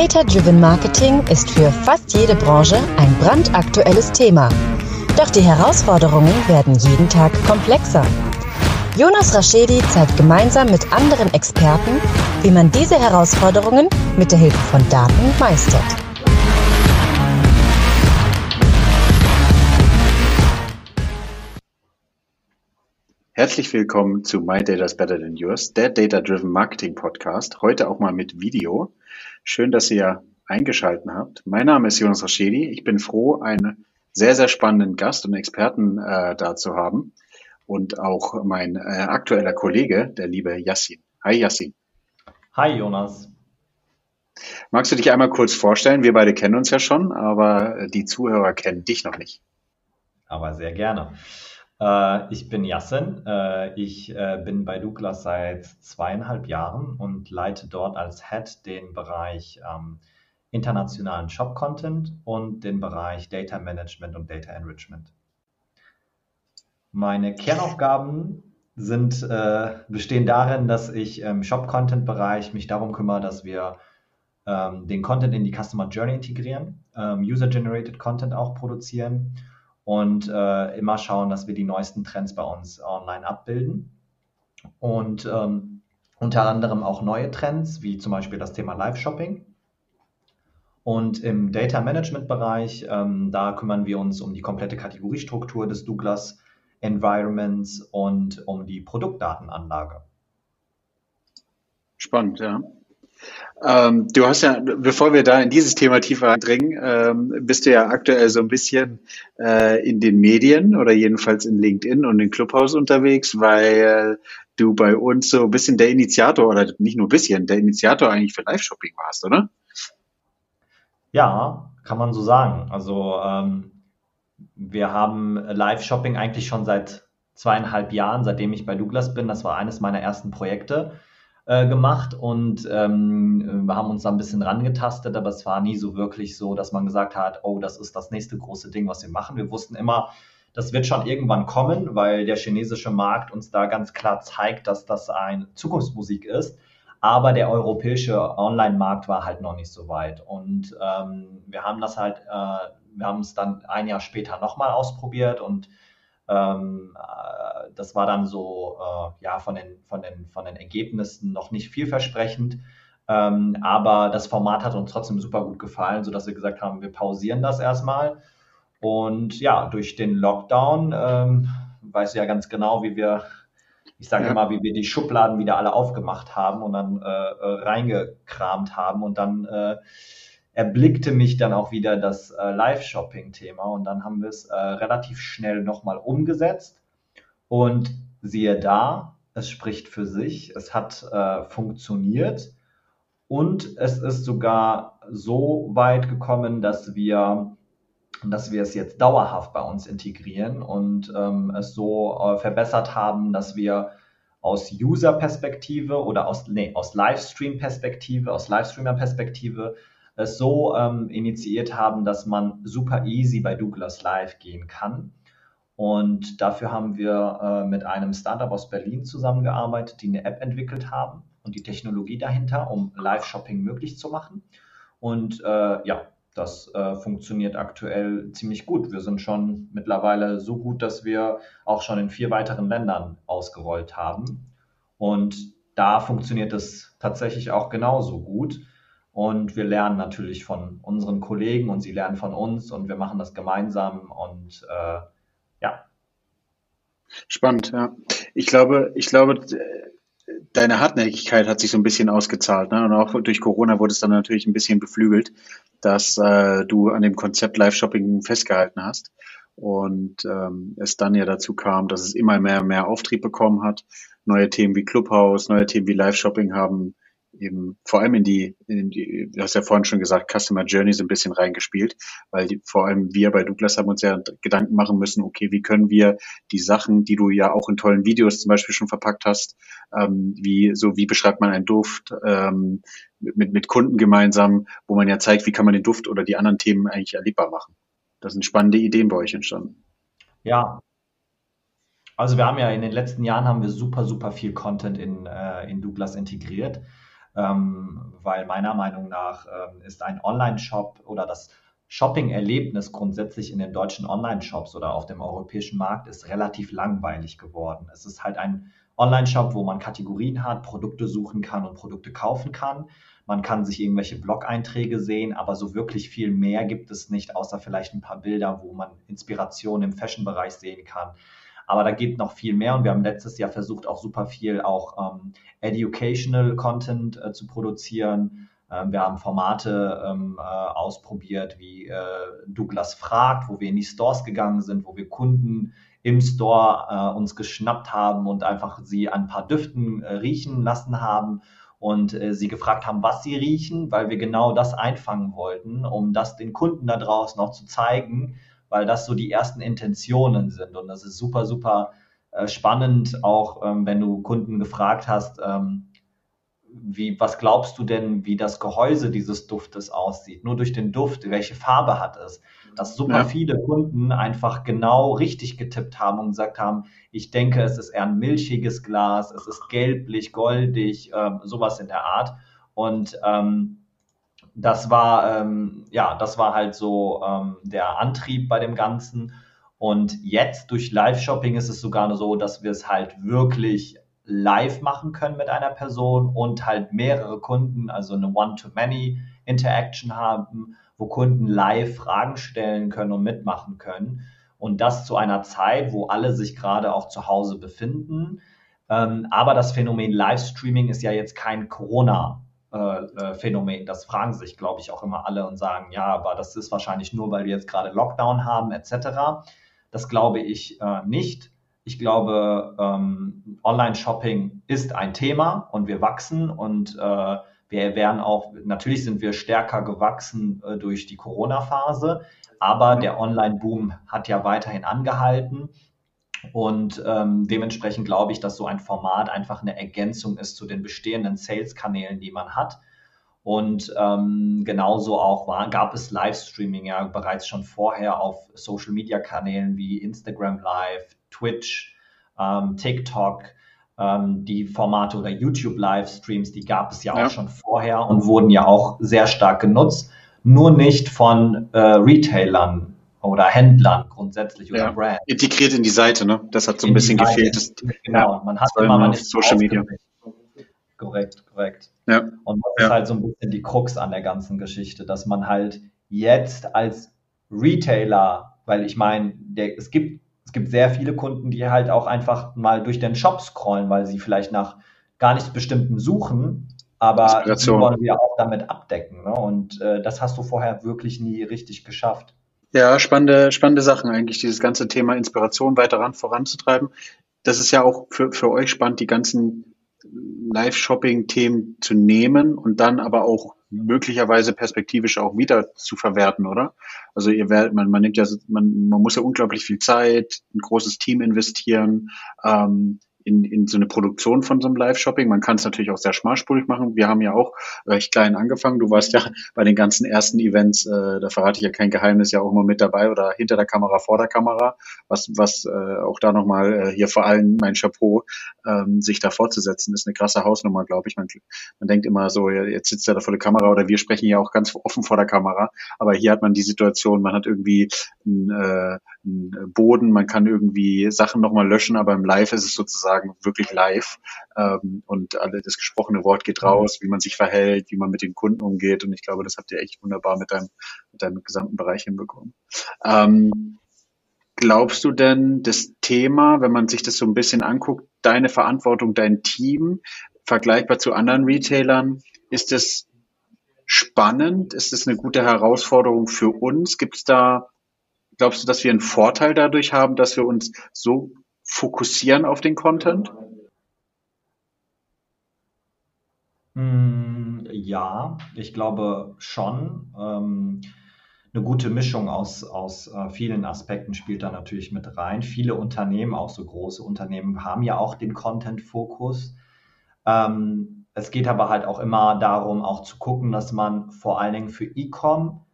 Data-Driven Marketing ist für fast jede Branche ein brandaktuelles Thema. Doch die Herausforderungen werden jeden Tag komplexer. Jonas Raschedi zeigt gemeinsam mit anderen Experten, wie man diese Herausforderungen mit der Hilfe von Daten meistert. Herzlich willkommen zu My Data is Better Than Yours, der Data-Driven Marketing Podcast. Heute auch mal mit Video. Schön, dass ihr eingeschalten habt. Mein Name ist Jonas Raschedi. Ich bin froh, einen sehr, sehr spannenden Gast und Experten äh, da zu haben. Und auch mein äh, aktueller Kollege, der liebe Yassin. Hi Yassin. Hi Jonas. Magst du dich einmal kurz vorstellen? Wir beide kennen uns ja schon, aber die Zuhörer kennen dich noch nicht. Aber sehr gerne. Äh, ich bin Yassin. Äh, ich äh, bin bei Douglas seit zweieinhalb Jahren und leite dort als Head den Bereich ähm, internationalen Shop-Content und den Bereich Data Management und Data Enrichment. Meine Kernaufgaben sind, bestehen darin, dass ich im Shop-Content-Bereich mich darum kümmere, dass wir ähm, den Content in die Customer Journey integrieren, ähm, User-Generated Content auch produzieren und äh, immer schauen, dass wir die neuesten Trends bei uns online abbilden. Und ähm, unter anderem auch neue Trends, wie zum Beispiel das Thema Live-Shopping. Und im Data Management Bereich, ähm, da kümmern wir uns um die komplette Kategoriestruktur des Douglas Environments und um die Produktdatenanlage. Spannend, ja. Ähm, du hast ja, bevor wir da in dieses Thema tiefer eindringen, ähm, bist du ja aktuell so ein bisschen äh, in den Medien oder jedenfalls in LinkedIn und in Clubhouse unterwegs, weil du bei uns so ein bisschen der Initiator oder nicht nur ein bisschen, der Initiator eigentlich für Live-Shopping warst, oder? Ja, kann man so sagen. Also ähm, wir haben Live-Shopping eigentlich schon seit zweieinhalb Jahren, seitdem ich bei Douglas bin. Das war eines meiner ersten Projekte. Äh, gemacht und ähm, wir haben uns da ein bisschen rangetastet, aber es war nie so wirklich so, dass man gesagt hat, oh, das ist das nächste große Ding, was wir machen. Wir wussten immer, das wird schon irgendwann kommen, weil der chinesische Markt uns da ganz klar zeigt, dass das eine Zukunftsmusik ist. Aber der europäische Online-Markt war halt noch nicht so weit. Und ähm, wir haben das halt, äh, wir haben es dann ein Jahr später nochmal ausprobiert und ähm, äh, das war dann so äh, ja von den, von, den, von den Ergebnissen noch nicht vielversprechend. Ähm, aber das Format hat uns trotzdem super gut gefallen, sodass wir gesagt haben, wir pausieren das erstmal. Und ja, durch den Lockdown ähm, weißt du ja ganz genau, wie wir, ich sage ja. immer, wie wir die Schubladen wieder alle aufgemacht haben und dann äh, äh reingekramt haben und dann äh, erblickte mich dann auch wieder das äh, Live-Shopping-Thema und dann haben wir es äh, relativ schnell nochmal umgesetzt. Und siehe da, es spricht für sich, es hat äh, funktioniert. Und es ist sogar so weit gekommen, dass wir dass wir es jetzt dauerhaft bei uns integrieren und ähm, es so äh, verbessert haben, dass wir aus User-Perspektive oder aus, nee, aus Livestream-Perspektive, aus Livestreamer-Perspektive es so ähm, initiiert haben, dass man super easy bei Douglas Live gehen kann. Und dafür haben wir äh, mit einem Startup aus Berlin zusammengearbeitet, die eine App entwickelt haben und die Technologie dahinter, um Live-Shopping möglich zu machen. Und äh, ja, das äh, funktioniert aktuell ziemlich gut. Wir sind schon mittlerweile so gut, dass wir auch schon in vier weiteren Ländern ausgerollt haben. Und da funktioniert es tatsächlich auch genauso gut. Und wir lernen natürlich von unseren Kollegen und sie lernen von uns und wir machen das gemeinsam und äh, ja. Spannend, ja. Ich glaube, ich glaube, deine Hartnäckigkeit hat sich so ein bisschen ausgezahlt. Ne? Und auch durch Corona wurde es dann natürlich ein bisschen beflügelt, dass äh, du an dem Konzept Live-Shopping festgehalten hast. Und ähm, es dann ja dazu kam, dass es immer mehr mehr Auftrieb bekommen hat. Neue Themen wie Clubhouse, neue Themen wie Live-Shopping haben eben vor allem in die, in die, du hast ja vorhin schon gesagt, Customer Journey so ein bisschen reingespielt, weil die, vor allem wir bei Douglas haben uns ja Gedanken machen müssen, okay, wie können wir die Sachen, die du ja auch in tollen Videos zum Beispiel schon verpackt hast, ähm, wie, so wie beschreibt man einen Duft, ähm, mit, mit Kunden gemeinsam, wo man ja zeigt, wie kann man den Duft oder die anderen Themen eigentlich erlebbar machen. Das sind spannende Ideen bei euch entstanden. Ja, also wir haben ja in den letzten Jahren haben wir super, super viel Content in, äh, in Douglas integriert. Ähm, weil meiner Meinung nach ähm, ist ein Online-Shop oder das Shopping-Erlebnis grundsätzlich in den deutschen Online-Shops oder auf dem europäischen Markt ist relativ langweilig geworden. Es ist halt ein Online-Shop, wo man Kategorien hat, Produkte suchen kann und Produkte kaufen kann. Man kann sich irgendwelche Blog-Einträge sehen, aber so wirklich viel mehr gibt es nicht, außer vielleicht ein paar Bilder, wo man Inspiration im Fashion-Bereich sehen kann. Aber da geht noch viel mehr und wir haben letztes Jahr versucht, auch super viel auch ähm, Educational Content äh, zu produzieren. Ähm, wir haben Formate ähm, äh, ausprobiert wie äh, Douglas fragt, wo wir in die Stores gegangen sind, wo wir Kunden im Store äh, uns geschnappt haben und einfach sie ein paar Düften äh, riechen lassen haben und äh, sie gefragt haben, was sie riechen, weil wir genau das einfangen wollten, um das den Kunden da draußen noch zu zeigen, weil das so die ersten Intentionen sind. Und das ist super, super äh, spannend, auch ähm, wenn du Kunden gefragt hast, ähm, wie, was glaubst du denn, wie das Gehäuse dieses Duftes aussieht? Nur durch den Duft, welche Farbe hat es? Dass super ja. viele Kunden einfach genau richtig getippt haben und gesagt haben, ich denke, es ist eher ein milchiges Glas, es ist gelblich, goldig, äh, sowas in der Art. Und ähm, das war, ähm, ja, das war halt so ähm, der Antrieb bei dem Ganzen. Und jetzt durch Live-Shopping ist es sogar so, dass wir es halt wirklich live machen können mit einer Person und halt mehrere Kunden, also eine One-to-Many-Interaction haben, wo Kunden live Fragen stellen können und mitmachen können. Und das zu einer Zeit, wo alle sich gerade auch zu Hause befinden. Ähm, aber das Phänomen Livestreaming ist ja jetzt kein Corona-Phänomen. Das fragen sich, glaube ich, auch immer alle und sagen, ja, aber das ist wahrscheinlich nur, weil wir jetzt gerade Lockdown haben, etc. Das glaube ich äh, nicht ich glaube, ähm, Online-Shopping ist ein Thema und wir wachsen und äh, wir werden auch, natürlich sind wir stärker gewachsen äh, durch die Corona-Phase, aber der Online-Boom hat ja weiterhin angehalten. Und ähm, dementsprechend glaube ich, dass so ein Format einfach eine Ergänzung ist zu den bestehenden Sales-Kanälen, die man hat. Und ähm, genauso auch war, gab es Livestreaming ja bereits schon vorher auf Social-Media-Kanälen wie Instagram Live, Twitch, ähm, TikTok, ähm, die Formate oder YouTube-Livestreams, die gab es ja, ja, auch schon vorher und wurden ja auch sehr stark genutzt, nur nicht von äh, Retailern oder Händlern grundsätzlich oder ja. Brands. Integriert in die Seite, ne? Das hat so ein bisschen gefehlt. Das, genau, ja, man hat immer man ist Social Media. Korrekt, korrekt. Ja. Und das ist halt so ein bisschen die Krux an der ganzen Geschichte, dass man halt jetzt als Retailer, weil ich meine, es gibt es gibt sehr viele Kunden, die halt auch einfach mal durch den Shop scrollen, weil sie vielleicht nach gar nichts Bestimmten suchen, aber die wollen wir auch damit abdecken. Ne? Und äh, das hast du vorher wirklich nie richtig geschafft. Ja, spannende, spannende Sachen eigentlich, dieses ganze Thema Inspiration weiter ran, voranzutreiben. Das ist ja auch für, für euch spannend, die ganzen Live-Shopping-Themen zu nehmen und dann aber auch möglicherweise perspektivisch auch wieder zu verwerten, oder? Also ihr werdet, man, man nimmt ja, man, man muss ja unglaublich viel Zeit, ein großes Team investieren. Ähm, in, in so eine Produktion von so einem Live-Shopping. Man kann es natürlich auch sehr schmalspurig machen. Wir haben ja auch recht klein angefangen. Du warst ja bei den ganzen ersten Events, äh, da verrate ich ja kein Geheimnis, ja auch immer mit dabei oder hinter der Kamera, vor der Kamera, was, was äh, auch da nochmal äh, hier vor allem mein Chapeau, ähm, sich da fortzusetzen, ist eine krasse Hausnummer, glaube ich. Man, man denkt immer so, jetzt sitzt er da vor der Kamera oder wir sprechen ja auch ganz offen vor der Kamera, aber hier hat man die Situation, man hat irgendwie ein, äh, einen Boden, man kann irgendwie Sachen nochmal löschen, aber im Live ist es sozusagen wirklich live ähm, und alle, das gesprochene Wort geht raus, wie man sich verhält, wie man mit den Kunden umgeht und ich glaube, das habt ihr echt wunderbar mit deinem, mit deinem gesamten Bereich hinbekommen. Ähm, glaubst du denn, das Thema, wenn man sich das so ein bisschen anguckt, deine Verantwortung, dein Team, vergleichbar zu anderen Retailern, ist es spannend? Ist es eine gute Herausforderung für uns? Gibt es da Glaubst du, dass wir einen Vorteil dadurch haben, dass wir uns so fokussieren auf den Content? Hm, ja, ich glaube schon. Ähm, eine gute Mischung aus, aus äh, vielen Aspekten spielt da natürlich mit rein. Viele Unternehmen, auch so große Unternehmen, haben ja auch den Content-Fokus. Ähm, es geht aber halt auch immer darum, auch zu gucken, dass man vor allen Dingen für E-Com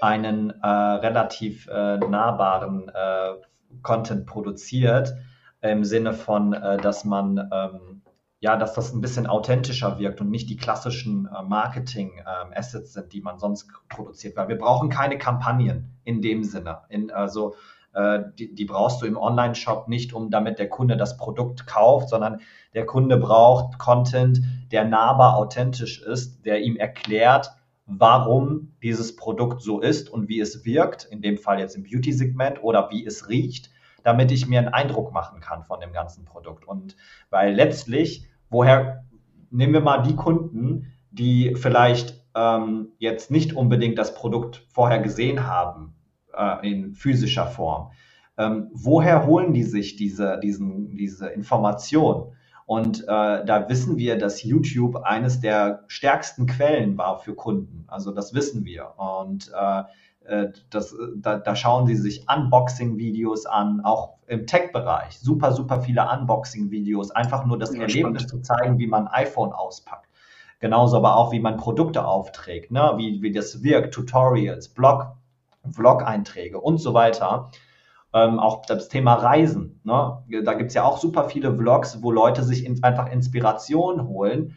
einen äh, relativ äh, nahbaren äh, Content produziert, im Sinne von, äh, dass man ähm, ja, dass das ein bisschen authentischer wirkt und nicht die klassischen äh, Marketing-Assets ähm, sind, die man sonst produziert. Weil wir brauchen keine Kampagnen in dem Sinne. In, also äh, die, die brauchst du im Online-Shop nicht, um damit der Kunde das Produkt kauft, sondern der Kunde braucht Content, der nahbar authentisch ist, der ihm erklärt, warum dieses Produkt so ist und wie es wirkt, in dem Fall jetzt im Beauty-Segment oder wie es riecht, damit ich mir einen Eindruck machen kann von dem ganzen Produkt. Und weil letztlich, woher nehmen wir mal die Kunden, die vielleicht ähm, jetzt nicht unbedingt das Produkt vorher gesehen haben äh, in physischer Form. Ähm, woher holen die sich diese, diesen, diese Information? Und äh, da wissen wir, dass YouTube eines der stärksten Quellen war für Kunden. Also das wissen wir. Und äh, das, da, da schauen sie sich Unboxing-Videos an, auch im Tech-Bereich. Super, super viele Unboxing-Videos. Einfach nur das ja, Erlebnis spannend. zu zeigen, wie man ein iPhone auspackt. Genauso aber auch, wie man Produkte aufträgt, ne? wie, wie das wirkt, Tutorials, Blog, Vlog-Einträge und so weiter. Ähm, auch das Thema Reisen. Ne? Da gibt es ja auch super viele Vlogs, wo Leute sich in, einfach Inspiration holen.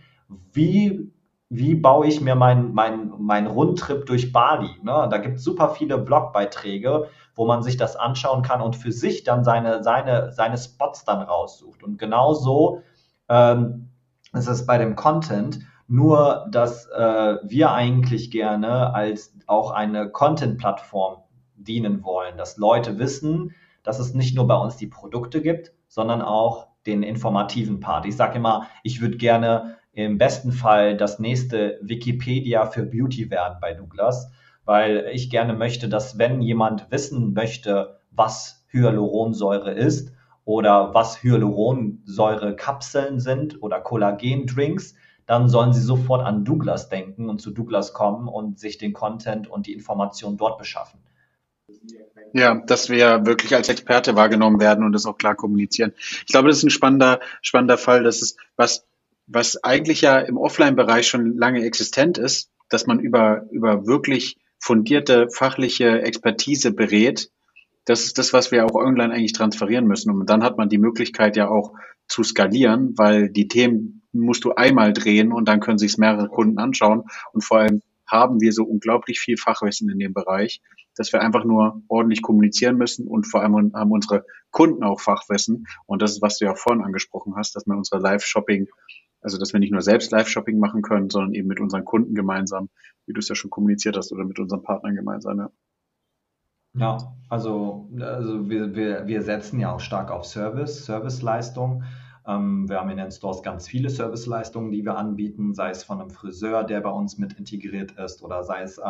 Wie, wie baue ich mir meinen mein, mein Rundtrip durch Bali? Ne? Da gibt es super viele Vlogbeiträge, wo man sich das anschauen kann und für sich dann seine, seine, seine Spots dann raussucht. Und genauso ähm, ist es bei dem Content. Nur, dass äh, wir eigentlich gerne als auch eine Content-Plattform dienen wollen, dass Leute wissen, dass es nicht nur bei uns die Produkte gibt, sondern auch den informativen Part. Ich sage immer, ich würde gerne im besten Fall das nächste Wikipedia für Beauty werden bei Douglas, weil ich gerne möchte, dass wenn jemand wissen möchte, was Hyaluronsäure ist oder was Hyaluronsäure-Kapseln sind oder Kollagendrinks, dann sollen sie sofort an Douglas denken und zu Douglas kommen und sich den Content und die Information dort beschaffen. Ja, dass wir wirklich als Experte wahrgenommen werden und das auch klar kommunizieren. Ich glaube, das ist ein spannender, spannender Fall. Das ist was, was eigentlich ja im Offline-Bereich schon lange existent ist, dass man über, über wirklich fundierte fachliche Expertise berät. Das ist das, was wir auch online eigentlich transferieren müssen. Und dann hat man die Möglichkeit ja auch zu skalieren, weil die Themen musst du einmal drehen und dann können sich mehrere Kunden anschauen. Und vor allem haben wir so unglaublich viel Fachwissen in dem Bereich, dass wir einfach nur ordentlich kommunizieren müssen und vor allem haben unsere Kunden auch Fachwissen. Und das ist, was du ja vorhin angesprochen hast, dass wir unsere Live-Shopping, also dass wir nicht nur selbst Live-Shopping machen können, sondern eben mit unseren Kunden gemeinsam, wie du es ja schon kommuniziert hast, oder mit unseren Partnern gemeinsam. Ja. Ja, also, also wir, wir, wir setzen ja auch stark auf Service, Serviceleistung. Ähm, wir haben in den Stores ganz viele Serviceleistungen, die wir anbieten, sei es von einem Friseur, der bei uns mit integriert ist, oder sei es äh,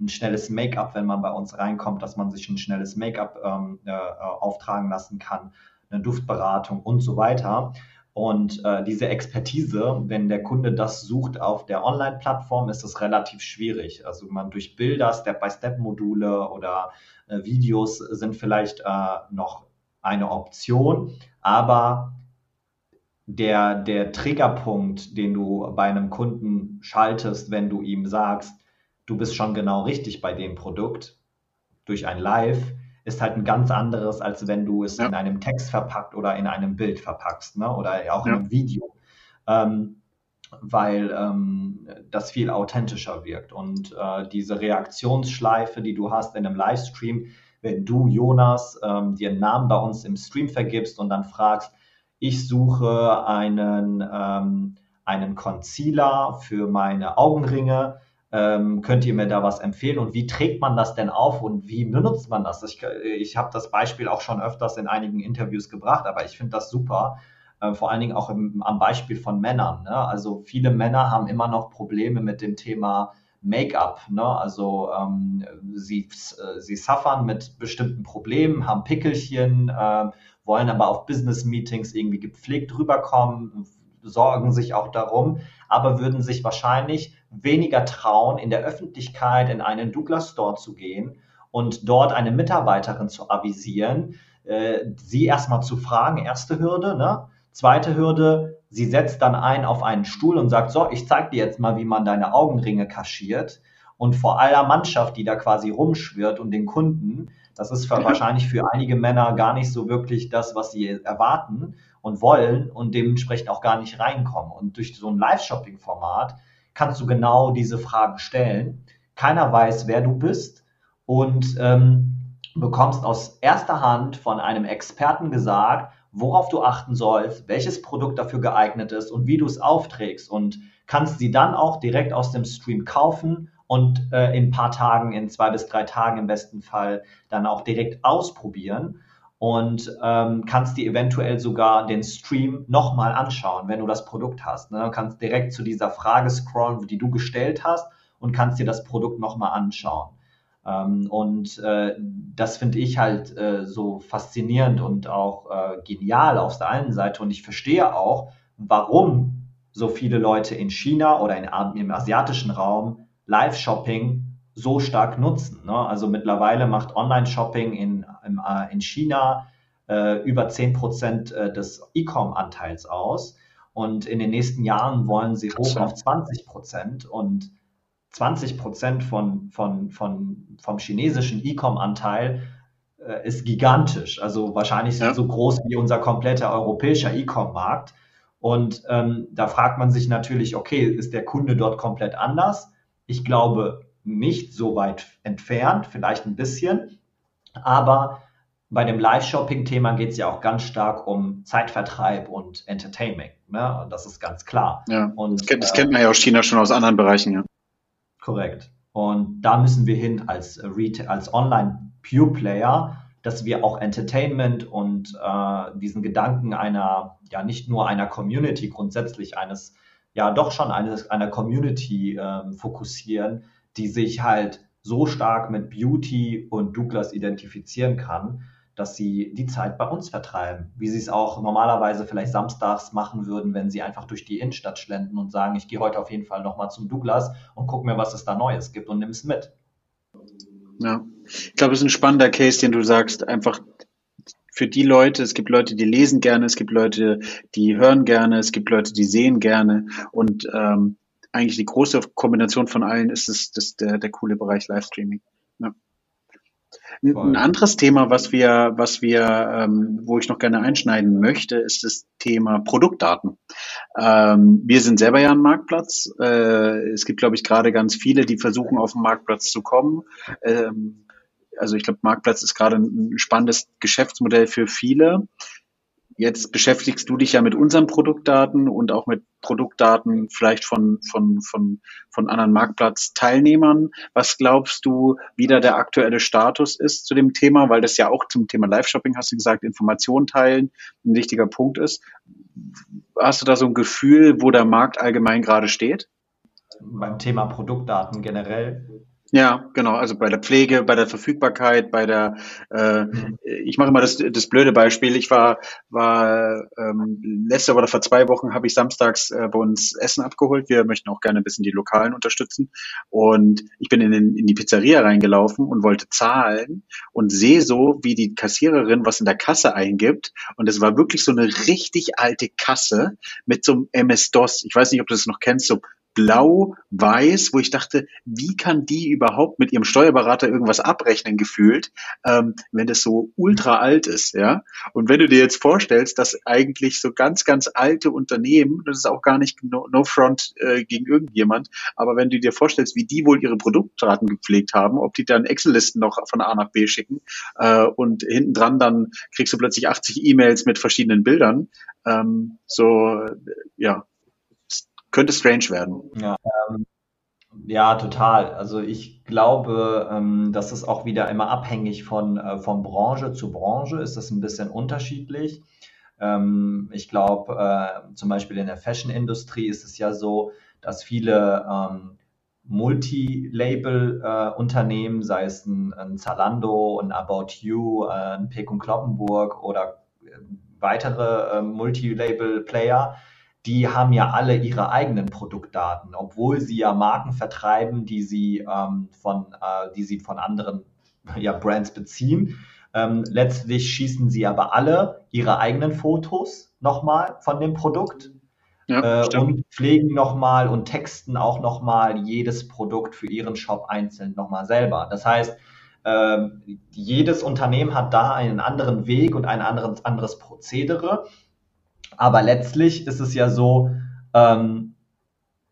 ein schnelles Make-up, wenn man bei uns reinkommt, dass man sich ein schnelles Make-up ähm, äh, auftragen lassen kann, eine Duftberatung und so weiter. Und äh, diese Expertise, wenn der Kunde das sucht auf der Online-Plattform, ist es relativ schwierig. Also man durch Bilder, Step-by-Step-Module oder äh, Videos sind vielleicht äh, noch eine Option, aber der, der Triggerpunkt, den du bei einem Kunden schaltest, wenn du ihm sagst, du bist schon genau richtig bei dem Produkt durch ein Live, ist halt ein ganz anderes, als wenn du es ja. in einem Text verpackt oder in einem Bild verpackst ne? oder auch ja. in einem Video. Ähm, weil ähm, das viel authentischer wirkt. Und äh, diese Reaktionsschleife, die du hast in einem Livestream, wenn du, Jonas, ähm, dir einen Namen bei uns im Stream vergibst und dann fragst, ich suche einen, ähm, einen Concealer für meine Augenringe. Ähm, könnt ihr mir da was empfehlen und wie trägt man das denn auf und wie benutzt man das? Ich, ich habe das Beispiel auch schon öfters in einigen Interviews gebracht, aber ich finde das super, äh, vor allen Dingen auch im, am Beispiel von Männern. Ne? Also viele Männer haben immer noch Probleme mit dem Thema Make-up. Ne? Also ähm, sie, äh, sie suffern mit bestimmten Problemen, haben Pickelchen, äh, wollen aber auf Business-Meetings irgendwie gepflegt rüberkommen, sorgen sich auch darum, aber würden sich wahrscheinlich weniger trauen, in der Öffentlichkeit in einen Douglas Store zu gehen und dort eine Mitarbeiterin zu avisieren, äh, sie erstmal zu fragen, erste Hürde, ne? Zweite Hürde, sie setzt dann ein auf einen Stuhl und sagt, so, ich zeig dir jetzt mal, wie man deine Augenringe kaschiert. Und vor aller Mannschaft, die da quasi rumschwirrt und den Kunden, Das ist für, wahrscheinlich für einige Männer gar nicht so wirklich das, was sie erwarten und wollen und dementsprechend auch gar nicht reinkommen. Und durch so ein Live-Shopping-Format kannst du genau diese Fragen stellen. Keiner weiß, wer du bist und ähm, bekommst aus erster Hand von einem Experten gesagt, worauf du achten sollst, welches Produkt dafür geeignet ist und wie du es aufträgst und kannst sie dann auch direkt aus dem Stream kaufen und äh, in ein paar Tagen, in zwei bis drei Tagen im besten Fall dann auch direkt ausprobieren und ähm, kannst dir eventuell sogar den Stream nochmal anschauen, wenn du das Produkt hast. Ne? Du kannst direkt zu dieser Frage scrollen, die du gestellt hast und kannst dir das Produkt nochmal anschauen. Ähm, und äh, das finde ich halt äh, so faszinierend und auch äh, genial auf der einen Seite. Und ich verstehe auch, warum so viele Leute in China oder in, im asiatischen Raum Live-Shopping so stark nutzen. Ne? Also mittlerweile macht Online-Shopping in, in, äh, in China äh, über 10 Prozent äh, des E-Com-Anteils aus. Und in den nächsten Jahren wollen sie hoch auf 20 Prozent. Und 20 Prozent von, von, von, vom chinesischen E-Com-Anteil äh, ist gigantisch. Also wahrscheinlich ja. so groß wie unser kompletter europäischer E-Com-Markt. Und ähm, da fragt man sich natürlich, okay, ist der Kunde dort komplett anders? Ich glaube nicht so weit entfernt, vielleicht ein bisschen, aber bei dem Live-Shopping-Thema geht es ja auch ganz stark um Zeitvertreib und Entertainment. Ne? Und das ist ganz klar. Ja, und, das, kennt, das äh, kennt man ja aus China schon aus anderen Bereichen, ja. Korrekt. Und da müssen wir hin als, als Online-Pure-Player, dass wir auch Entertainment und äh, diesen Gedanken einer, ja nicht nur einer Community, grundsätzlich eines, ja doch schon eines, einer Community äh, fokussieren, die sich halt so stark mit Beauty und Douglas identifizieren kann, dass sie die Zeit bei uns vertreiben, wie sie es auch normalerweise vielleicht samstags machen würden, wenn sie einfach durch die Innenstadt schlenden und sagen, ich gehe heute auf jeden Fall nochmal zum Douglas und gucke mir, was es da Neues gibt und nimm es mit. Ja, ich glaube, es ist ein spannender Case, den du sagst, einfach für die Leute, es gibt Leute, die lesen gerne, es gibt Leute, die hören gerne, es gibt Leute, die sehen gerne. Und ähm, eigentlich die große Kombination von allen ist es das, der, der coole Bereich Livestreaming. Ja. Ein anderes Thema, was wir, was wir, ähm, wo ich noch gerne einschneiden möchte, ist das Thema Produktdaten. Ähm, wir sind selber ja ein Marktplatz. Äh, es gibt, glaube ich, gerade ganz viele, die versuchen, auf den Marktplatz zu kommen. Ähm, also ich glaube, Marktplatz ist gerade ein spannendes Geschäftsmodell für viele. Jetzt beschäftigst du dich ja mit unseren Produktdaten und auch mit Produktdaten vielleicht von, von, von, von anderen Marktplatzteilnehmern. Was glaubst du, wie da der aktuelle Status ist zu dem Thema? Weil das ja auch zum Thema Live-Shopping, hast du gesagt, Informationen teilen ein wichtiger Punkt ist. Hast du da so ein Gefühl, wo der Markt allgemein gerade steht? Beim Thema Produktdaten generell ja, genau. Also bei der Pflege, bei der Verfügbarkeit, bei der, äh, mhm. ich mache immer das, das blöde Beispiel. Ich war, war ähm, letzte oder vor zwei Wochen habe ich samstags äh, bei uns Essen abgeholt. Wir möchten auch gerne ein bisschen die Lokalen unterstützen. Und ich bin in, den, in die Pizzeria reingelaufen und wollte zahlen und sehe so, wie die Kassiererin was in der Kasse eingibt. Und es war wirklich so eine richtig alte Kasse mit so einem MS-DOS. Ich weiß nicht, ob du das noch kennst, so blau-weiß, wo ich dachte, wie kann die überhaupt mit ihrem Steuerberater irgendwas abrechnen gefühlt, ähm, wenn das so ultra alt ist, ja? Und wenn du dir jetzt vorstellst, dass eigentlich so ganz, ganz alte Unternehmen, das ist auch gar nicht no, no front äh, gegen irgendjemand, aber wenn du dir vorstellst, wie die wohl ihre Produktdaten gepflegt haben, ob die dann Excel-Listen noch von A nach B schicken äh, und hinten dran dann kriegst du plötzlich 80 E-Mails mit verschiedenen Bildern, ähm, so, ja, könnte strange werden. Ja, ähm, ja, total. Also ich glaube, ähm, das ist auch wieder immer abhängig von, äh, von Branche zu Branche, ist das ein bisschen unterschiedlich. Ähm, ich glaube, äh, zum Beispiel in der Fashion-Industrie ist es ja so, dass viele ähm, Multi-Label-Unternehmen, äh, sei es ein, ein, Zalando, ein About You, äh, ein Peek und Kloppenburg oder äh, weitere äh, Multi-Label-Player, die haben ja alle ihre eigenen Produktdaten, obwohl sie ja Marken vertreiben, die sie ähm, von, äh, die sie von anderen ja, Brands beziehen. Ähm, letztlich schießen sie aber alle ihre eigenen Fotos nochmal von dem Produkt ja, äh, und pflegen nochmal und texten auch nochmal jedes Produkt für ihren Shop einzeln nochmal selber. Das heißt, Ähm, jedes Unternehmen hat da einen anderen Weg und ein anderes, anderes Prozedere. Aber letztlich ist es ja so, ähm,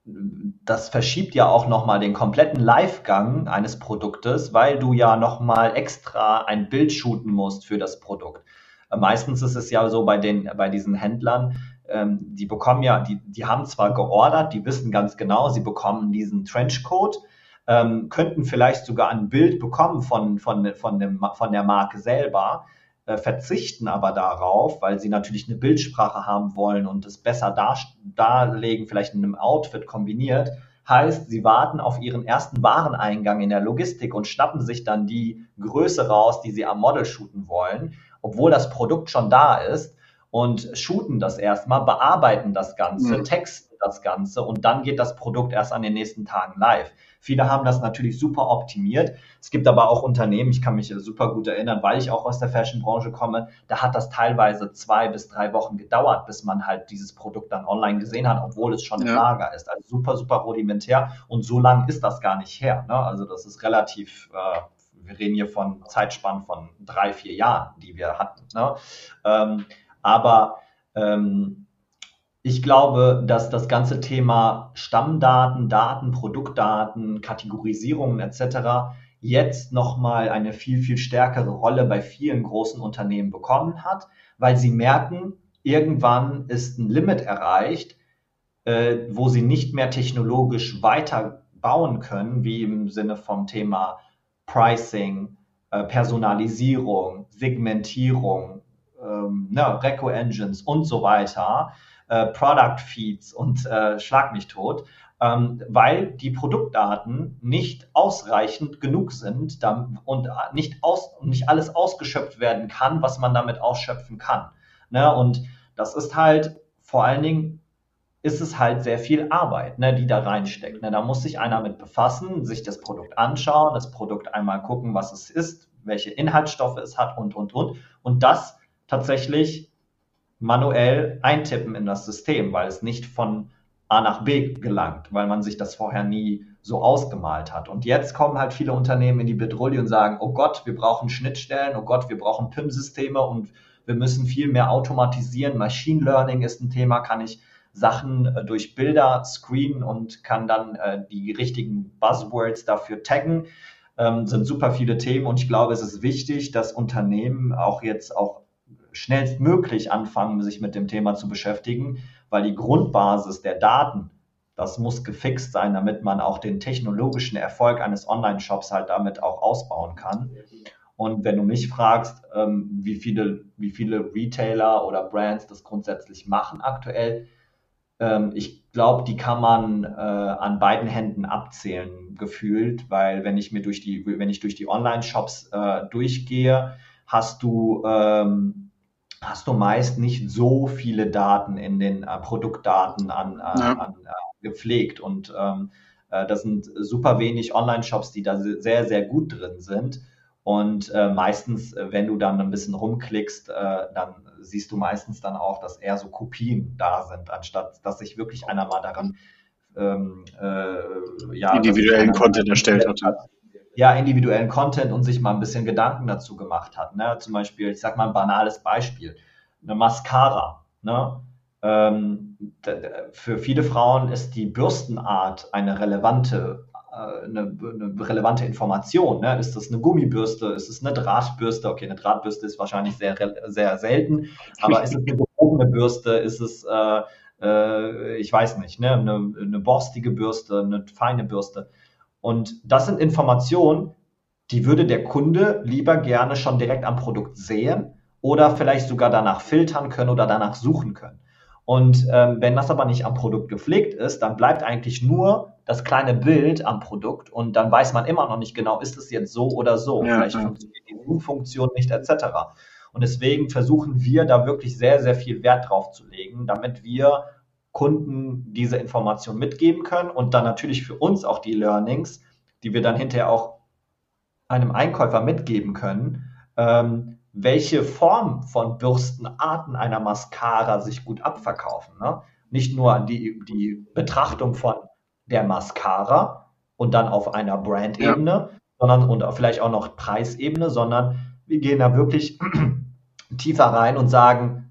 das verschiebt ja auch nochmal den kompletten Livegang eines Produktes, weil du ja nochmal extra ein Bild shooten musst für das Produkt. Meistens ist es ja so bei den, bei diesen Händlern, ähm, die bekommen ja, die, die haben zwar geordert, die wissen ganz genau, sie bekommen diesen Trenchcoat, ähm, könnten vielleicht sogar ein Bild bekommen von, von, von, dem, von der Marke selber, äh, verzichten aber darauf, weil sie natürlich eine Bildsprache haben wollen und es besser dar darlegen, vielleicht in einem Outfit kombiniert. Heißt, sie warten auf ihren ersten Wareneingang in der Logistik und schnappen sich dann die Größe raus, die sie am Model shooten wollen, obwohl das Produkt schon da ist und shooten das erstmal, bearbeiten das Ganze, mhm. texten das Ganze und dann geht das Produkt erst an den nächsten Tagen live. Viele haben das natürlich super optimiert. Es gibt aber auch Unternehmen, ich kann mich super gut erinnern, weil ich auch aus der Fashion-Branche komme, da hat das teilweise zwei bis drei Wochen gedauert, bis man halt dieses Produkt dann online gesehen hat, obwohl es schon ja. im Lager ist. Also super, super rudimentär und so lang ist das gar nicht her. Ne? Also das ist relativ, äh, wir reden hier von Zeitspannen von drei, vier Jahren, die wir hatten. Ne? Ähm, aber ähm, ich glaube, dass das ganze Thema Stammdaten, Daten, Produktdaten, Kategorisierungen etc. jetzt nochmal eine viel, viel stärkere Rolle bei vielen großen Unternehmen bekommen hat, weil sie merken, irgendwann ist ein Limit erreicht, äh, wo sie nicht mehr technologisch weiter bauen können, wie im Sinne vom Thema Pricing, äh, Personalisierung, Segmentierung, ähm, ne, Reco-Engines und so weiter äh, Product Feeds und äh, schlag mich tot, ähm, weil die Produktdaten nicht ausreichend genug sind und nicht, aus, nicht alles ausgeschöpft werden kann, was man damit ausschöpfen kann. Ne? Und das ist halt vor allen Dingen ist es halt sehr viel Arbeit, ne, die da reinsteckt. Ne? Da muss sich einer mit befassen, sich das Produkt anschauen, das Produkt einmal gucken, was es ist, welche Inhaltsstoffe es hat und, und, und. Und das tatsächlich manuell eintippen in das System, weil es nicht von A nach B gelangt, weil man sich das vorher nie so ausgemalt hat. Und jetzt kommen halt viele Unternehmen in die Bedrohung und sagen, oh Gott, wir brauchen Schnittstellen, oh Gott, wir brauchen PIM-Systeme und wir müssen viel mehr automatisieren. Machine Learning ist ein Thema, kann ich Sachen äh, durch Bilder screenen und kann dann äh, die richtigen Buzzwords dafür taggen. Ähm, sind super viele Themen und ich glaube, es ist wichtig, dass Unternehmen auch jetzt auch schnellstmöglich anfangen, sich mit dem Thema zu beschäftigen, weil die Grundbasis der Daten, das muss gefixt sein, damit man auch den technologischen Erfolg eines Online-Shops halt damit auch ausbauen kann. Und wenn du mich fragst, ähm, wie, viele, wie viele Retailer oder Brands das grundsätzlich machen aktuell, ähm, ich glaube, die kann man äh, an beiden Händen abzählen, gefühlt, weil wenn ich mir durch die, wenn ich durch die Online-Shops äh, durchgehe, hast du ähm, hast du meist nicht so viele Daten in den äh, Produktdaten an, äh, ja. an äh, gepflegt. Und ähm, äh, das sind super wenig Online-Shops, die da sehr, sehr gut drin sind. Und äh, meistens, äh, wenn du dann ein bisschen rumklickst, dann siehst du meistens dann auch, dass eher so Kopien da sind, anstatt dass sich wirklich einer mal daran ähm, ja, individuellen Content erstellt hat ja, individuellen Content und sich mal ein bisschen Gedanken dazu gemacht hat. Ne? Zum Beispiel, ich sag mal ein banales Beispiel, eine Mascara. Ne? Ähm, für viele Frauen ist die Bürstenart eine relevante, äh, eine, eine, relevante Information. Ne? Ist das eine Gummibürste? Ist es eine Drahtbürste? Okay, eine Drahtbürste ist wahrscheinlich sehr, sehr selten, aber ist es eine gehobene Bürste? Ist es, äh, äh, ich weiß nicht, ne? eine, eine borstige Bürste, eine feine Bürste? Und das sind Informationen, die würde der Kunde lieber gerne schon direkt am Produkt sehen oder vielleicht sogar danach filtern können oder danach suchen können. Und ähm, wenn das aber nicht am Produkt gepflegt ist, dann bleibt eigentlich nur das kleine Bild am Produkt und dann weiß man immer noch nicht genau, ist es jetzt so oder so. Ja, vielleicht ja. funktioniert die Zoom-Funktion nicht etc. Und deswegen versuchen wir da wirklich sehr, sehr viel Wert drauf zu legen, damit wir Kunden diese Information mitgeben können und dann natürlich für uns auch die Learnings, die wir dann hinterher auch einem Einkäufer mitgeben können, ähm, welche Form von Bürstenarten einer Mascara sich gut abverkaufen. Ne? Nicht nur die, die Betrachtung von der Mascara und dann auf einer Brand-Ebene, ja. sondern und vielleicht auch noch Preisebene, sondern wir gehen da wirklich tiefer rein und sagen,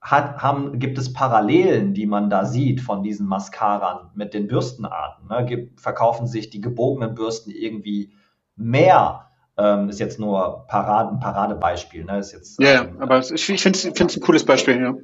hat, haben, gibt es Parallelen, die man da sieht von diesen Mascaran mit den Bürstenarten? Ne? Verkaufen sich die gebogenen Bürsten irgendwie mehr? Ähm, ist jetzt nur Parade, ein Paradebeispiel. Ne? Ist jetzt, ja, ähm, aber ich finde es ein cooles Beispiel, ja.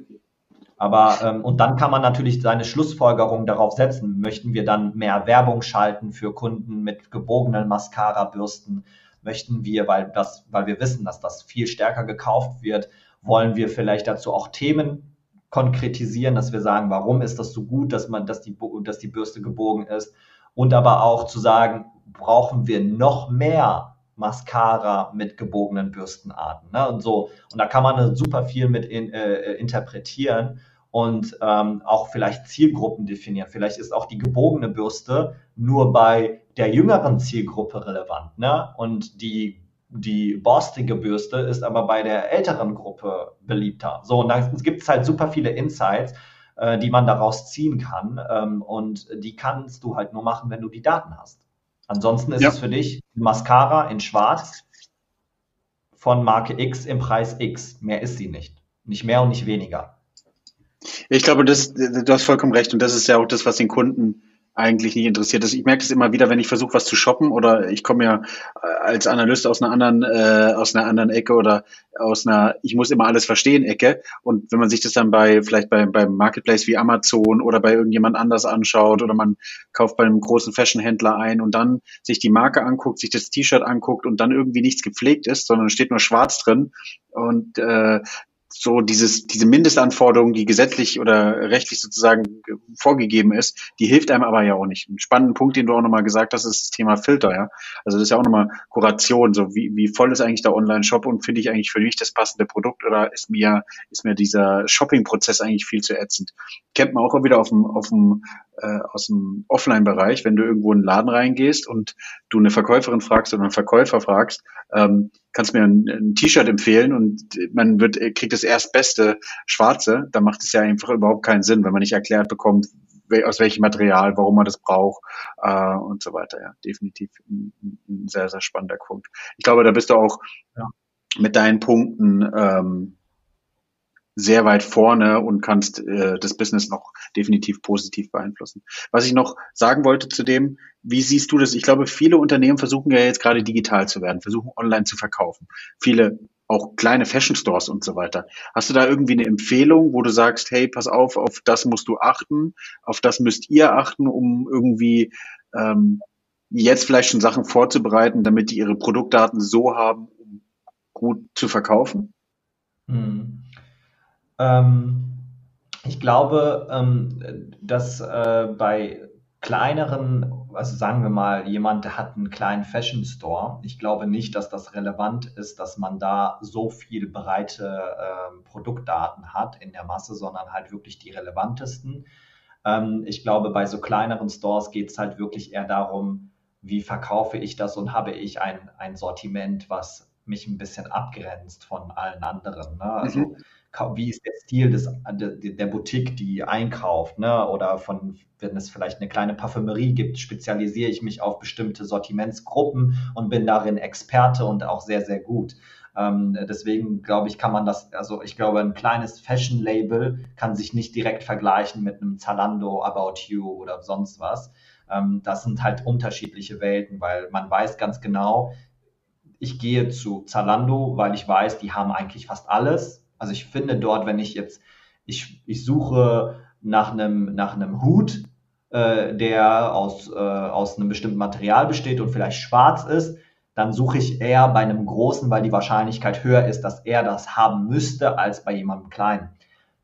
Aber ähm, und dann kann man natürlich seine Schlussfolgerung darauf setzen. Möchten wir dann mehr Werbung schalten für Kunden mit gebogenen Mascara-Bürsten? Möchten wir, weil das, weil wir wissen, dass das viel stärker gekauft wird, wollen wir vielleicht dazu auch Themen konkretisieren, dass wir sagen, warum ist das so gut, dass man, dass die, dass die Bürste gebogen ist und aber auch zu sagen, brauchen wir noch mehr Mascara mit gebogenen Bürstenarten. Ne? Und so. Und da kann man super viel mit in, äh, interpretieren und ähm, auch vielleicht Zielgruppen definieren. Vielleicht ist auch die gebogene Bürste nur bei der jüngeren Zielgruppe relevant. Ne? Und die, die borstige Bürste ist aber bei der älteren Gruppe beliebter. So, und dann gibt es halt super viele Insights, äh, die man daraus ziehen kann. Ähm, und die kannst du halt nur machen, wenn du die Daten hast. Ansonsten ist ja. es für dich Mascara in Schwarz von Marke X im Preis X. Mehr ist sie nicht. Nicht mehr und nicht weniger. Ich glaube, das, du hast vollkommen recht. Und das ist ja auch das, was den Kunden eigentlich nicht interessiert ist. Ich merke es immer wieder, wenn ich versuche, was zu shoppen oder ich komme ja äh, als Analyst aus einer anderen, äh, aus einer anderen Ecke oder aus einer, ich muss immer alles verstehen Ecke. Und wenn man sich das dann bei, vielleicht bei, beim Marketplace wie Amazon oder bei irgendjemand anders anschaut oder man kauft bei einem großen Fashionhändler ein und dann sich die Marke anguckt, sich das T-Shirt anguckt und dann irgendwie nichts gepflegt ist, sondern steht nur schwarz drin und äh, so dieses, diese Mindestanforderung, die gesetzlich oder rechtlich sozusagen vorgegeben ist, die hilft einem aber ja auch nicht. Ein spannender Punkt, den du auch nochmal gesagt hast, ist das Thema Filter, ja. Also das ist ja auch nochmal Kuration, so wie, wie voll ist eigentlich der Online-Shop und finde ich eigentlich für mich das passende Produkt oder ist mir, ist mir dieser Shopping-Prozess eigentlich viel zu ätzend. Kennt man auch wieder auf dem, auf dem, äh, aus dem Offline-Bereich, wenn du irgendwo in einen Laden reingehst und du eine Verkäuferin fragst oder einen Verkäufer fragst, ähm, kannst mir ein, ein T-Shirt empfehlen und man wird, kriegt das erstbeste Schwarze, dann macht es ja einfach überhaupt keinen Sinn, wenn man nicht erklärt bekommt, aus welchem Material, warum man das braucht äh, und so weiter. Ja, definitiv ein, ein, sehr, sehr spannender Punkt. Ich glaube, da bist du auch ja. mit deinen Punkten ähm, sehr weit vorne und kannst äh, das Business noch definitiv positiv beeinflussen. Was ich noch sagen wollte zu dem, wie siehst du das? Ich glaube, viele Unternehmen versuchen ja jetzt gerade digital zu werden, versuchen online zu verkaufen. Viele auch kleine Fashion Stores und so weiter. Hast du da irgendwie eine Empfehlung, wo du sagst, hey, pass auf, auf das musst du achten, auf das müsst ihr achten, um irgendwie ähm, jetzt vielleicht schon Sachen vorzubereiten, damit die ihre Produktdaten so haben, um gut zu verkaufen? Hm. Ähm, ich glaube, ähm, dass äh, bei kleineren, also sagen wir mal, jemand hat einen kleinen Fashion Store. Ich glaube nicht, dass das relevant ist, dass man da so viel breite äh, Produktdaten hat in der Masse, sondern halt wirklich die relevantesten. Ähm, ich glaube, bei so kleineren Stores geht es halt wirklich eher darum, wie verkaufe ich das und habe ich ein, ein Sortiment, was mich ein bisschen abgrenzt von allen anderen. Ne? Also mhm wie ist der Stil des, der Boutique, die einkauft, ne? Oder von, wenn es vielleicht eine kleine Parfümerie gibt, spezialisiere ich mich auf bestimmte Sortimentsgruppen und bin darin Experte und auch sehr, sehr gut. Ähm, deswegen glaube ich, kann man das, also ich glaube, ein kleines Fashion-Label kann sich nicht direkt vergleichen mit einem Zalando, About You oder sonst was. Ähm, das sind halt unterschiedliche Welten, weil man weiß ganz genau, ich gehe zu Zalando, weil ich weiß, die haben eigentlich fast alles also ich finde dort, wenn ich jetzt, ich, ich suche nach einem, nach einem Hut, äh, der aus, äh, aus einem bestimmten Material besteht und vielleicht schwarz ist, dann suche ich eher bei einem Großen, weil die Wahrscheinlichkeit höher ist, dass er das haben müsste, als bei jemandem Kleinen.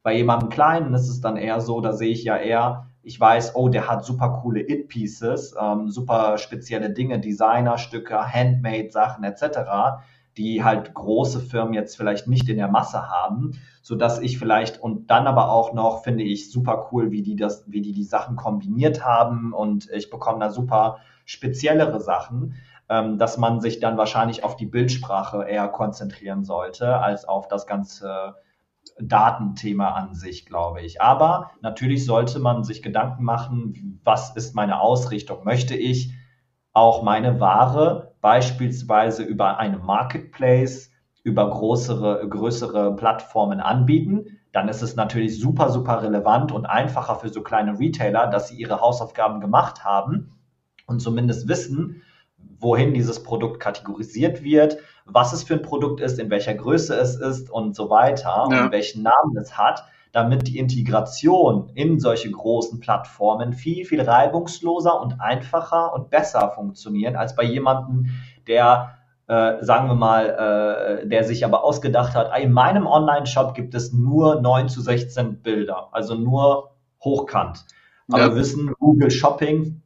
Bei jemandem Kleinen ist es dann eher so, da sehe ich ja eher, ich weiß, oh, der hat super coole It-Pieces, ähm, super spezielle Dinge, Designerstücke, Handmade-Sachen etc die halt große Firmen jetzt vielleicht nicht in der Masse haben, so dass ich vielleicht und dann aber auch noch finde ich super cool, wie die das, wie die die Sachen kombiniert haben und ich bekomme da super speziellere Sachen, ähm, dass man sich dann wahrscheinlich auf die Bildsprache eher konzentrieren sollte als auf das ganze Datenthema an sich, glaube ich. Aber natürlich sollte man sich Gedanken machen, was ist meine Ausrichtung? Möchte ich auch meine Ware beispielsweise über eine Marketplace, über größere, größere Plattformen anbieten, dann ist es natürlich super, super relevant und einfacher für so kleine Retailer, dass sie ihre Hausaufgaben gemacht haben und zumindest wissen, wohin dieses Produkt kategorisiert wird, was es für ein Produkt ist, in welcher Größe es ist und so weiter ja. und welchen Namen es hat, damit die Integration in solche großen Plattformen viel, viel reibungsloser und einfacher und besser funktionieren als bei jemandem, der äh, sagen wir mal, äh, der sich aber ausgedacht hat, in meinem Online-Shop gibt es nur 9 zu 16 Bilder, also nur hochkant. Aber ja. wir wissen, Google Shopping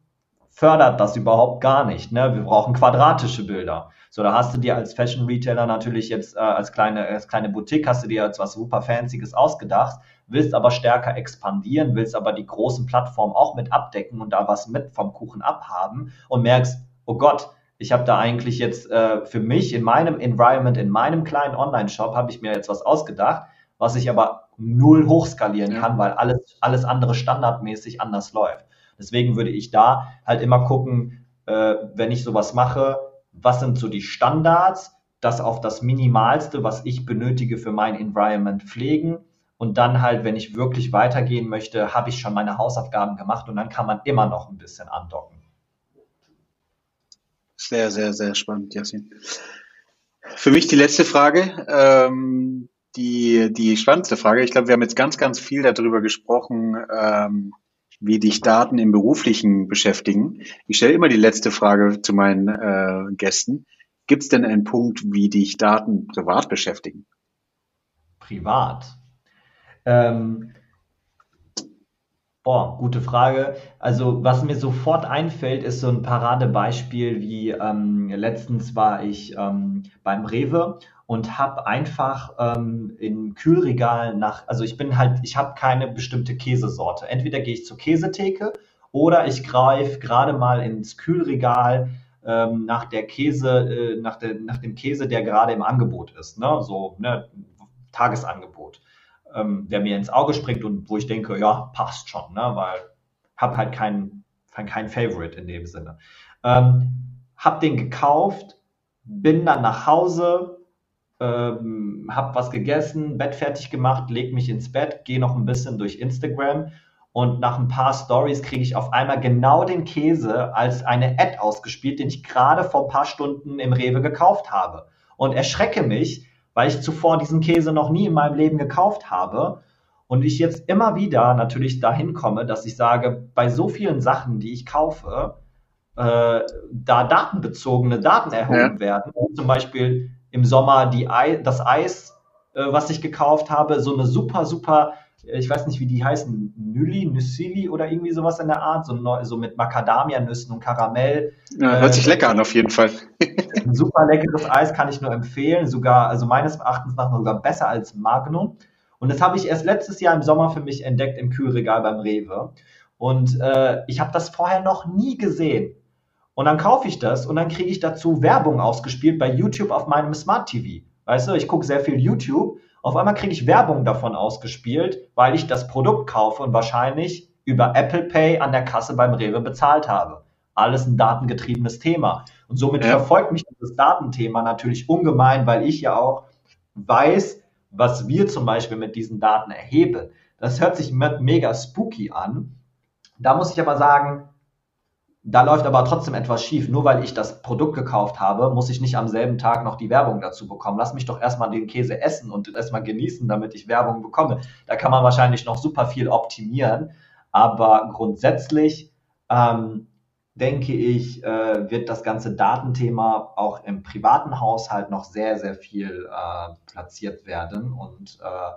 fördert das überhaupt gar nicht. Ne? Wir brauchen quadratische Bilder. So, da hast du dir als Fashion Retailer natürlich jetzt äh, als kleine als kleine Boutique hast du dir jetzt was super Fancyes ausgedacht, willst aber stärker expandieren, willst aber die großen Plattformen auch mit abdecken und da was mit vom Kuchen abhaben und merkst, oh Gott, ich habe da eigentlich jetzt äh, für mich in meinem Environment, in meinem kleinen Online-Shop, habe ich mir jetzt was ausgedacht, was ich aber null hochskalieren ja. kann, weil alles, alles andere standardmäßig anders läuft. Deswegen würde ich da halt immer gucken, äh, wenn ich sowas mache, was sind so die Standards, das auf das Minimalste, was ich benötige für mein Environment pflegen. Und dann halt, wenn ich wirklich weitergehen möchte, habe ich schon meine Hausaufgaben gemacht und dann kann man immer noch ein bisschen andocken. Sehr, sehr, sehr spannend, Jasin. Für mich die letzte Frage, ähm, die, die spannendste Frage. Ich glaube, wir haben jetzt ganz, ganz viel darüber gesprochen, ähm, wie dich Daten im Beruflichen beschäftigen. Ich stelle immer die letzte Frage zu meinen äh, Gästen. Gibt es denn einen Punkt, wie dich Daten privat beschäftigen? Privat? Ähm, Boah, gute Frage. Also, was mir sofort einfällt, ist so ein Paradebeispiel wie ähm, letztens war ich ähm, beim Rewe und habe einfach ähm, im Kühlregal nach, also ich bin halt, ich habe keine bestimmte Käsesorte. Entweder gehe ich zur Käsetheke oder ich greife gerade mal ins Kühlregal ähm, nach der Käse, äh, nach, der, nach dem Käse, der gerade im Angebot ist, ne? So, ne, Tagesangebot ähm, der mir ins Auge springt und wo ich denke, ja, passt schon, ne? weil habe halt keinen kein Favorite in dem Sinne. Ähm, hab den gekauft, bin dann nach Hause, ähm, hab was gegessen, Bett fertig gemacht, leg mich ins Bett, gehe noch ein bisschen durch Instagram und nach ein paar Stories kriege ich auf einmal genau den Käse als eine Ad ausgespielt, den ich gerade vor ein paar Stunden im Rewe gekauft habe. Und erschrecke mich, weil ich zuvor diesen Käse noch nie in meinem Leben gekauft habe. Und ich jetzt immer wieder natürlich dahin komme, dass ich sage, bei so vielen Sachen, die ich kaufe, äh, da datenbezogene Daten erhoben ja. werden. Zum Beispiel im Sommer die Ei, das Eis, äh, was ich gekauft habe, so eine super, super ich weiß nicht, wie die heißen, Nüli, Nüssili oder irgendwie sowas in der Art, so, so mit Macadamia-Nüssen und Karamell. Ja, hört sich lecker an, auf jeden Fall. ein super leckeres Eis kann ich nur empfehlen, sogar, also meines Erachtens nach sogar besser als Magnum. Und das habe ich erst letztes Jahr im Sommer für mich entdeckt im Kühlregal beim Rewe. Und äh, ich habe das vorher noch nie gesehen. Und dann kaufe ich das und dann kriege ich dazu Werbung ausgespielt bei YouTube auf meinem Smart TV. Weißt du, ich gucke sehr viel YouTube auf einmal kriege ich Werbung davon ausgespielt, weil ich das Produkt kaufe und wahrscheinlich über Apple Pay an der Kasse beim Rewe bezahlt habe. Alles ein datengetriebenes Thema. Und somit ja. verfolgt mich das Datenthema natürlich ungemein, weil ich ja auch weiß, was wir zum Beispiel mit diesen Daten erheben. Das hört sich mega spooky an. Da muss ich aber sagen, da läuft aber trotzdem etwas schief. Nur weil ich das Produkt gekauft habe, muss ich nicht am selben Tag noch die Werbung dazu bekommen. Lass mich doch erstmal den Käse essen und erstmal genießen, damit ich Werbung bekomme. Da kann man wahrscheinlich noch super viel optimieren. Aber grundsätzlich ähm, denke ich, äh, wird das ganze Datenthema auch im privaten Haushalt noch sehr, sehr viel äh, platziert werden. Und äh,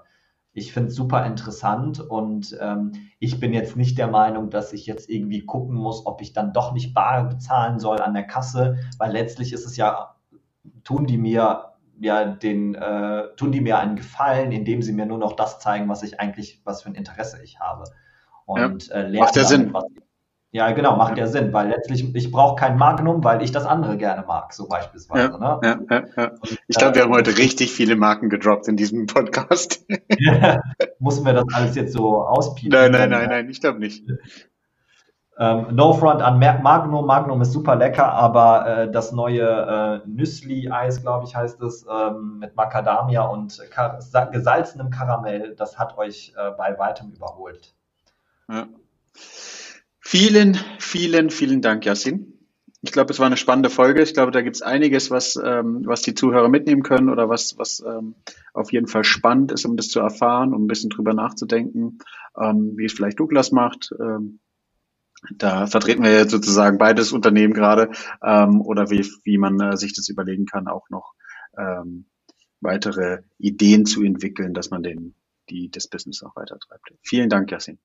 ich finde es super interessant und ähm, ich bin jetzt nicht der Meinung, dass ich jetzt irgendwie gucken muss, ob ich dann doch nicht bar bezahlen soll an der Kasse, weil letztlich ist es ja, tun die mir ja den, äh, tun die mir einen Gefallen, indem sie mir nur noch das zeigen, was ich eigentlich, was für ein Interesse ich habe. Und ja, äh, macht ja Sinn. Was, ja, genau, macht ja, Sinn, weil letztlich, ich brauche kein Magnum, weil ich das andere gerne mag, so beispielsweise. Ja, ne? ja, ja, ich glaube, wir haben heute richtig viele Marken gedroppt in diesem Podcast. Müssen wir das alles jetzt so auspiepen? Nein, nein, nein, nein, ich glaube nicht. Ähm, no Front an Magnum. Magnum ist super lecker, aber äh, das neue äh, Nüssli-Eis, glaube ich, heißt es, ähm, mit Macadamia und Kar gesalzenem Karamell, das hat euch äh, bei weitem überholt. Ja. Vielen, vielen, vielen Dank, Yassin. Ich glaube, es war eine spannende Folge. Ich glaube, da gibt es einiges, was, ähm, was die Zuhörer mitnehmen können oder was, was ähm, auf jeden Fall spannend ist, um das zu erfahren, um ein bisschen drüber nachzudenken, ähm, wie es vielleicht Douglas macht. Ähm, da vertreten wir jetzt sozusagen beides Unternehmen gerade ähm, oder wie, wie man äh, sich das überlegen kann, auch noch ähm, weitere Ideen zu entwickeln, dass man den, die, das Business auch weiter treibt. Vielen Dank, Yassin.